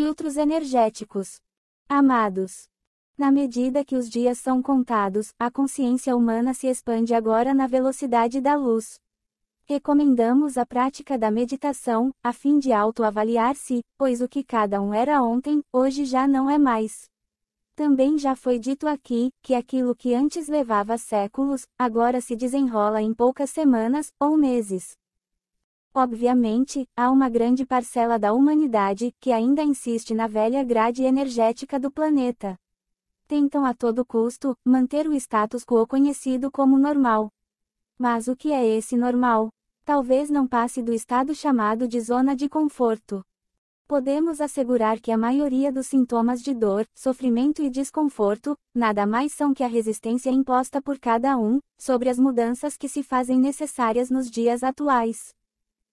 filtros energéticos. Amados, na medida que os dias são contados, a consciência humana se expande agora na velocidade da luz. Recomendamos a prática da meditação, a fim de autoavaliar-se, pois o que cada um era ontem, hoje já não é mais. Também já foi dito aqui, que aquilo que antes levava séculos, agora se desenrola em poucas semanas, ou meses. Obviamente, há uma grande parcela da humanidade que ainda insiste na velha grade energética do planeta tentam a todo custo manter o status quo conhecido como normal. Mas o que é esse normal? Talvez não passe do estado chamado de zona de conforto. Podemos assegurar que a maioria dos sintomas de dor, sofrimento e desconforto, nada mais são que a resistência imposta por cada um, sobre as mudanças que se fazem necessárias nos dias atuais.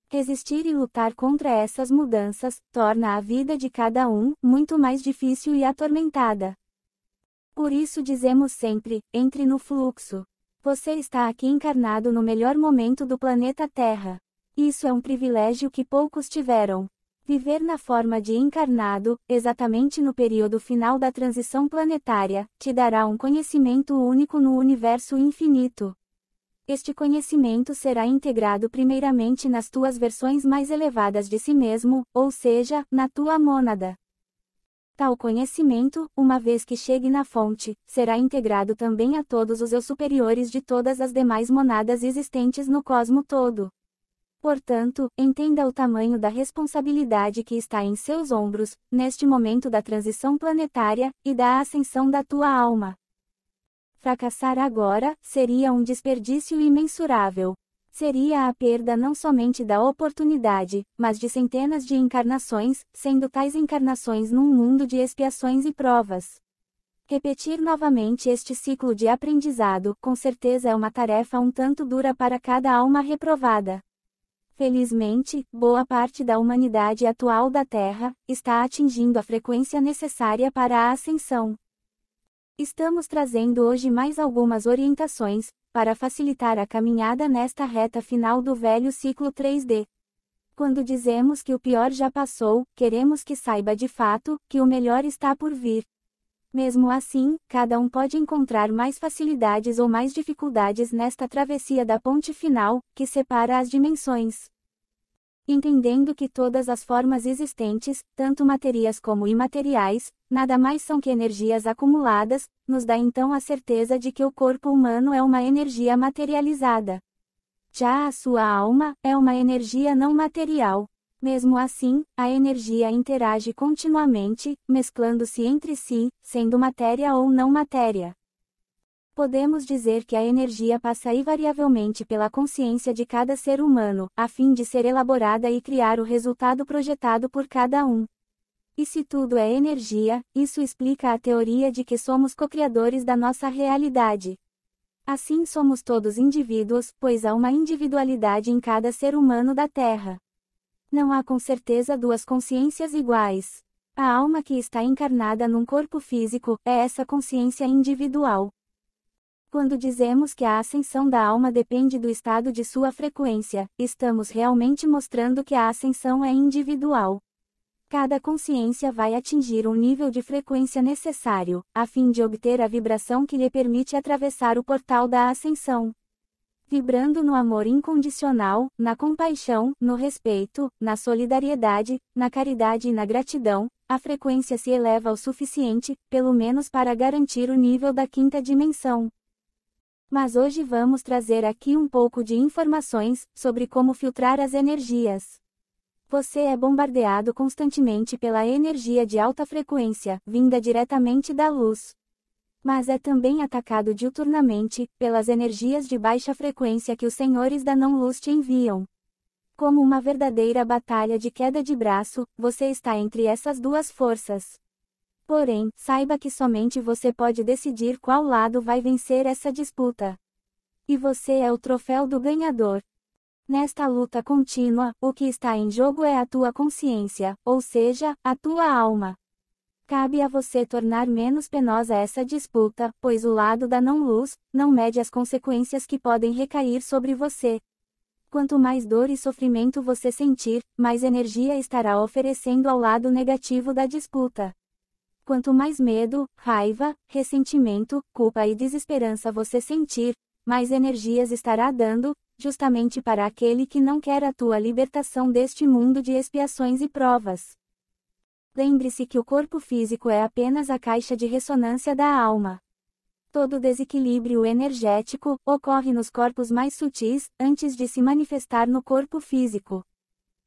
Resistir e lutar contra essas mudanças torna a vida de cada um muito mais difícil e atormentada. Por isso dizemos sempre: entre no fluxo. Você está aqui encarnado no melhor momento do planeta Terra. Isso é um privilégio que poucos tiveram. Viver na forma de encarnado, exatamente no período final da transição planetária, te dará um conhecimento único no universo infinito. Este conhecimento será integrado primeiramente nas tuas versões mais elevadas de si mesmo, ou seja, na tua mônada. Tal conhecimento, uma vez que chegue na fonte, será integrado também a todos os eu superiores de todas as demais monadas existentes no cosmo todo. Portanto, entenda o tamanho da responsabilidade que está em seus ombros, neste momento da transição planetária e da ascensão da tua alma. Fracassar agora seria um desperdício imensurável seria a perda não somente da oportunidade, mas de centenas de encarnações, sendo tais encarnações num mundo de expiações e provas. Repetir novamente este ciclo de aprendizado, com certeza é uma tarefa um tanto dura para cada alma reprovada. Felizmente, boa parte da humanidade atual da Terra está atingindo a frequência necessária para a ascensão. Estamos trazendo hoje mais algumas orientações, para facilitar a caminhada nesta reta final do velho ciclo 3D. Quando dizemos que o pior já passou, queremos que saiba de fato que o melhor está por vir. Mesmo assim, cada um pode encontrar mais facilidades ou mais dificuldades nesta travessia da ponte final, que separa as dimensões entendendo que todas as formas existentes, tanto materiais como imateriais, nada mais são que energias acumuladas, nos dá então a certeza de que o corpo humano é uma energia materializada. Já a sua alma é uma energia não material. Mesmo assim, a energia interage continuamente, mesclando-se entre si, sendo matéria ou não matéria. Podemos dizer que a energia passa invariavelmente pela consciência de cada ser humano, a fim de ser elaborada e criar o resultado projetado por cada um. E se tudo é energia, isso explica a teoria de que somos co-criadores da nossa realidade. Assim somos todos indivíduos, pois há uma individualidade em cada ser humano da Terra. Não há com certeza duas consciências iguais. A alma que está encarnada num corpo físico é essa consciência individual. Quando dizemos que a ascensão da alma depende do estado de sua frequência, estamos realmente mostrando que a ascensão é individual. Cada consciência vai atingir um nível de frequência necessário, a fim de obter a vibração que lhe permite atravessar o portal da ascensão. Vibrando no amor incondicional, na compaixão, no respeito, na solidariedade, na caridade e na gratidão, a frequência se eleva o suficiente, pelo menos para garantir o nível da quinta dimensão. Mas hoje vamos trazer aqui um pouco de informações sobre como filtrar as energias. Você é bombardeado constantemente pela energia de alta frequência, vinda diretamente da luz. Mas é também atacado diuturnamente, pelas energias de baixa frequência que os senhores da não-luz te enviam. Como uma verdadeira batalha de queda de braço, você está entre essas duas forças. Porém, saiba que somente você pode decidir qual lado vai vencer essa disputa. E você é o troféu do ganhador. Nesta luta contínua, o que está em jogo é a tua consciência, ou seja, a tua alma. Cabe a você tornar menos penosa essa disputa, pois o lado da não-luz não mede as consequências que podem recair sobre você. Quanto mais dor e sofrimento você sentir, mais energia estará oferecendo ao lado negativo da disputa. Quanto mais medo, raiva, ressentimento, culpa e desesperança você sentir, mais energias estará dando, justamente para aquele que não quer a tua libertação deste mundo de expiações e provas. Lembre-se que o corpo físico é apenas a caixa de ressonância da alma. Todo desequilíbrio energético ocorre nos corpos mais sutis, antes de se manifestar no corpo físico.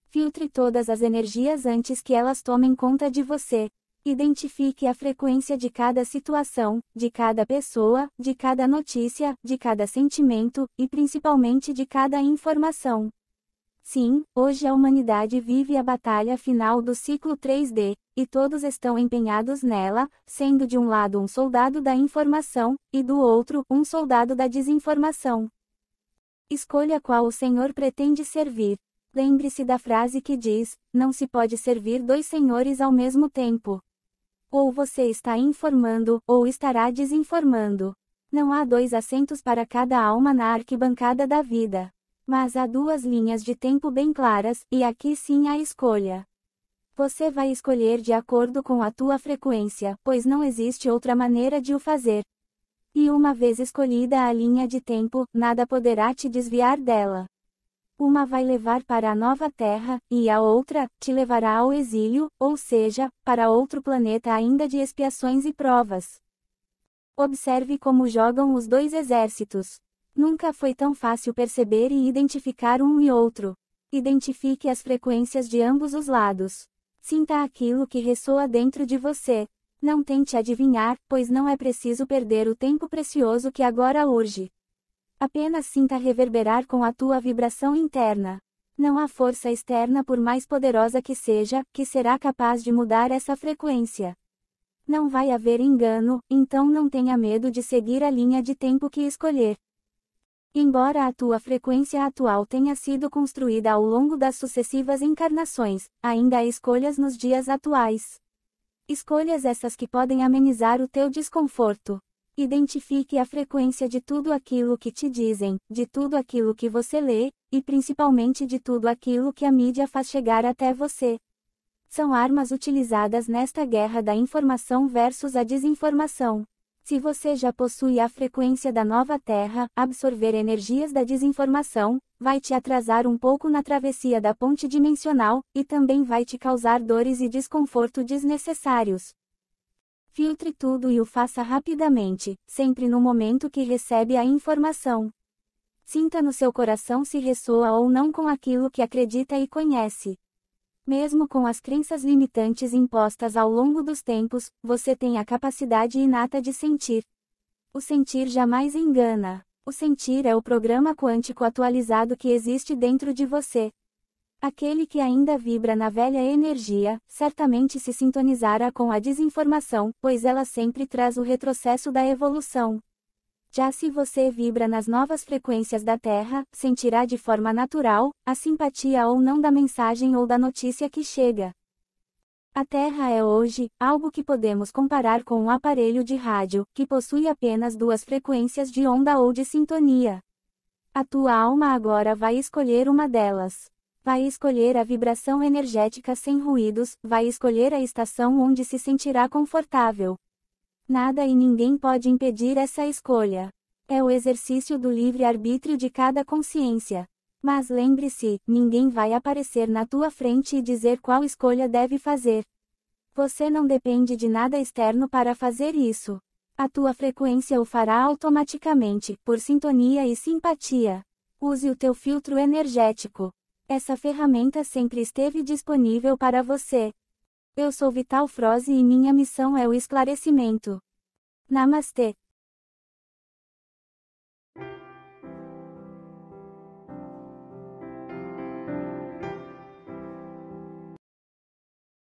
Filtre todas as energias antes que elas tomem conta de você. Identifique a frequência de cada situação, de cada pessoa, de cada notícia, de cada sentimento, e principalmente de cada informação. Sim, hoje a humanidade vive a batalha final do ciclo 3D, e todos estão empenhados nela, sendo de um lado um soldado da informação, e do outro, um soldado da desinformação. Escolha qual o Senhor pretende servir. Lembre-se da frase que diz: não se pode servir dois senhores ao mesmo tempo. Ou você está informando, ou estará desinformando. Não há dois assentos para cada alma na arquibancada da vida. Mas há duas linhas de tempo bem claras, e aqui sim a escolha. Você vai escolher de acordo com a tua frequência, pois não existe outra maneira de o fazer. E uma vez escolhida a linha de tempo, nada poderá te desviar dela. Uma vai levar para a nova Terra, e a outra, te levará ao exílio, ou seja, para outro planeta ainda de expiações e provas. Observe como jogam os dois exércitos. Nunca foi tão fácil perceber e identificar um e outro. Identifique as frequências de ambos os lados. Sinta aquilo que ressoa dentro de você. Não tente adivinhar, pois não é preciso perder o tempo precioso que agora urge. Apenas sinta reverberar com a tua vibração interna. Não há força externa, por mais poderosa que seja, que será capaz de mudar essa frequência. Não vai haver engano, então não tenha medo de seguir a linha de tempo que escolher. Embora a tua frequência atual tenha sido construída ao longo das sucessivas encarnações, ainda há escolhas nos dias atuais. Escolhas essas que podem amenizar o teu desconforto. Identifique a frequência de tudo aquilo que te dizem, de tudo aquilo que você lê, e principalmente de tudo aquilo que a mídia faz chegar até você. São armas utilizadas nesta guerra da informação versus a desinformação. Se você já possui a frequência da nova Terra, absorver energias da desinformação, vai te atrasar um pouco na travessia da ponte dimensional, e também vai te causar dores e desconforto desnecessários. Filtre tudo e o faça rapidamente, sempre no momento que recebe a informação. Sinta no seu coração se ressoa ou não com aquilo que acredita e conhece. Mesmo com as crenças limitantes impostas ao longo dos tempos, você tem a capacidade inata de sentir. O sentir jamais engana. O sentir é o programa quântico atualizado que existe dentro de você. Aquele que ainda vibra na velha energia, certamente se sintonizará com a desinformação, pois ela sempre traz o retrocesso da evolução. Já se você vibra nas novas frequências da Terra, sentirá de forma natural a simpatia ou não da mensagem ou da notícia que chega. A Terra é hoje algo que podemos comparar com um aparelho de rádio, que possui apenas duas frequências de onda ou de sintonia. A tua alma agora vai escolher uma delas. Vai escolher a vibração energética sem ruídos, vai escolher a estação onde se sentirá confortável. Nada e ninguém pode impedir essa escolha. É o exercício do livre-arbítrio de cada consciência. Mas lembre-se, ninguém vai aparecer na tua frente e dizer qual escolha deve fazer. Você não depende de nada externo para fazer isso. A tua frequência o fará automaticamente, por sintonia e simpatia. Use o teu filtro energético. Essa ferramenta sempre esteve disponível para você. Eu sou Vital Froze e minha missão é o esclarecimento. Namastê.